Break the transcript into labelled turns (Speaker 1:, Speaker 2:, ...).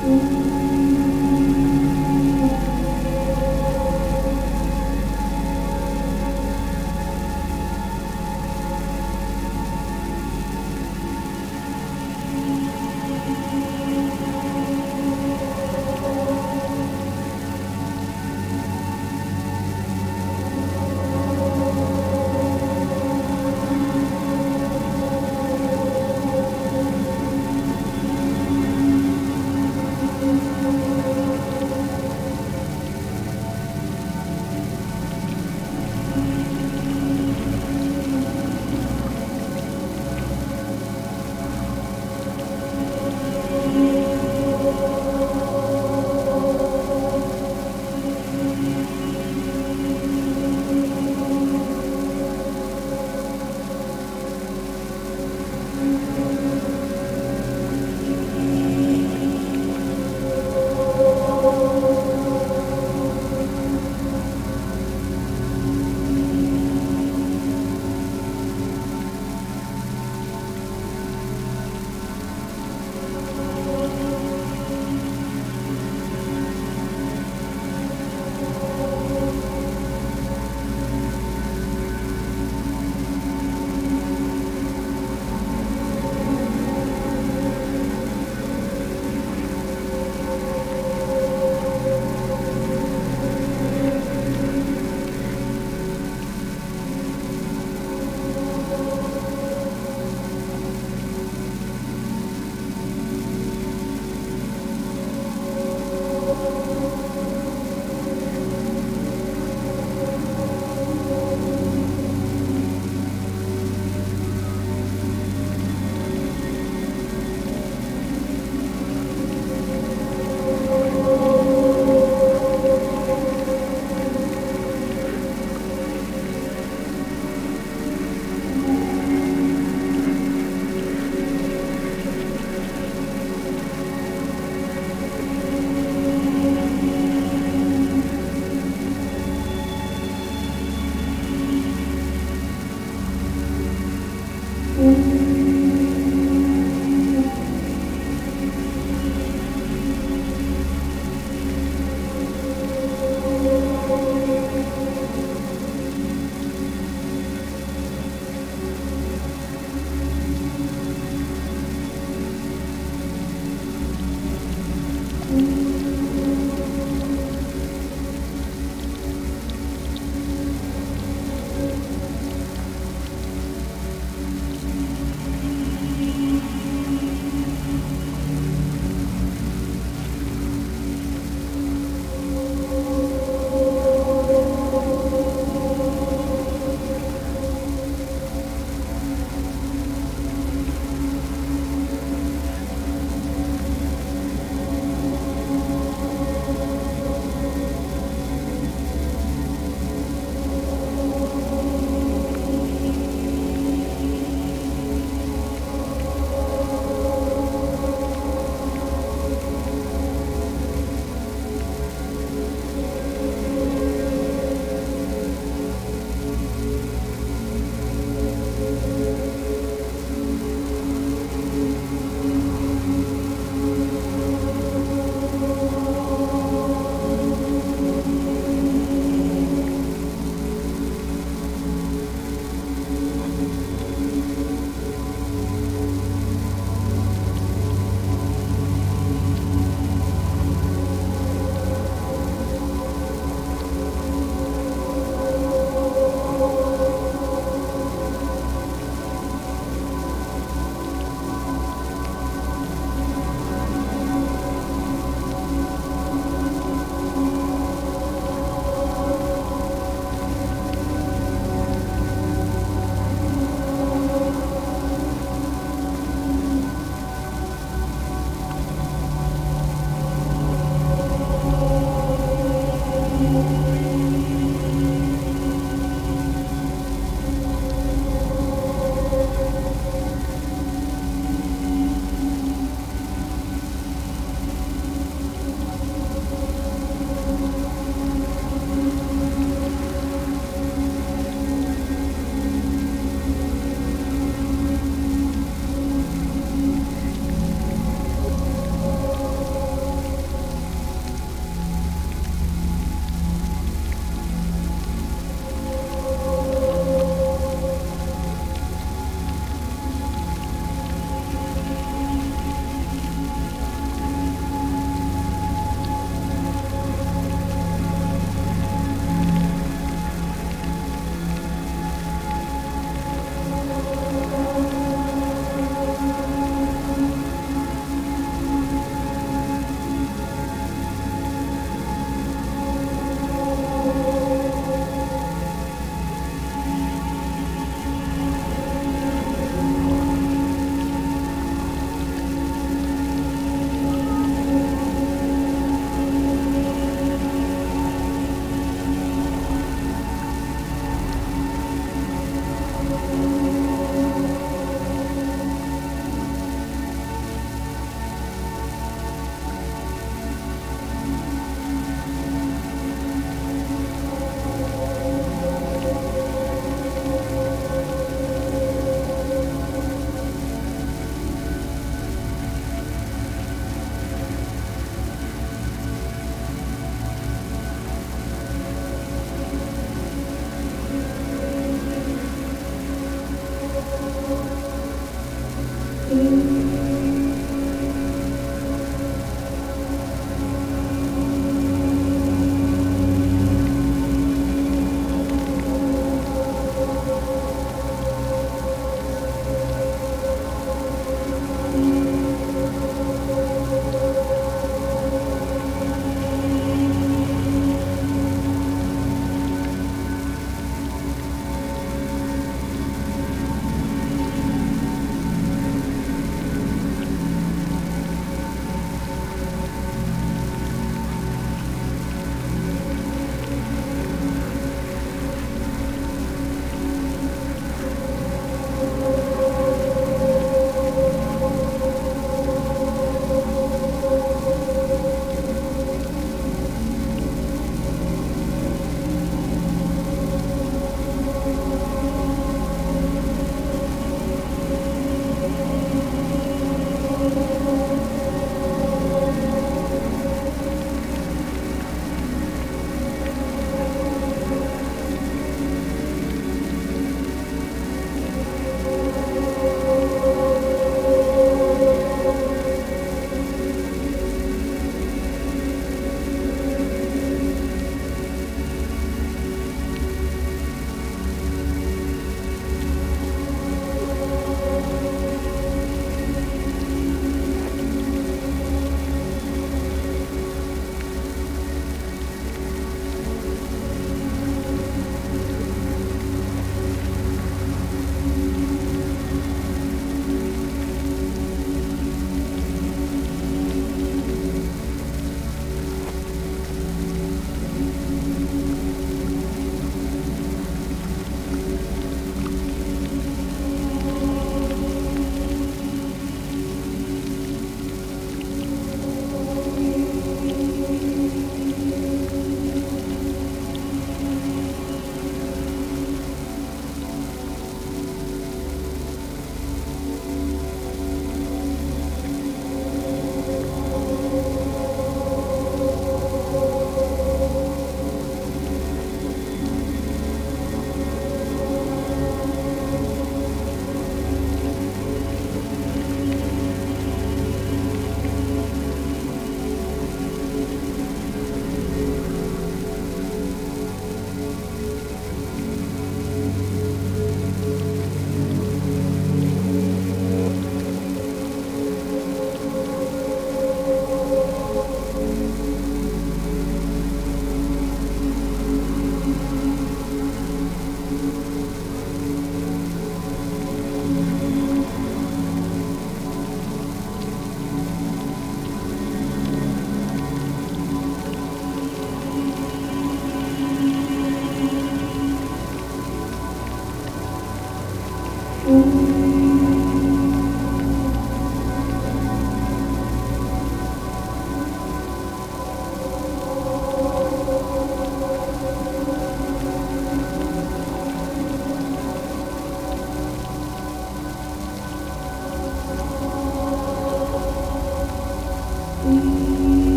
Speaker 1: Mm-hmm.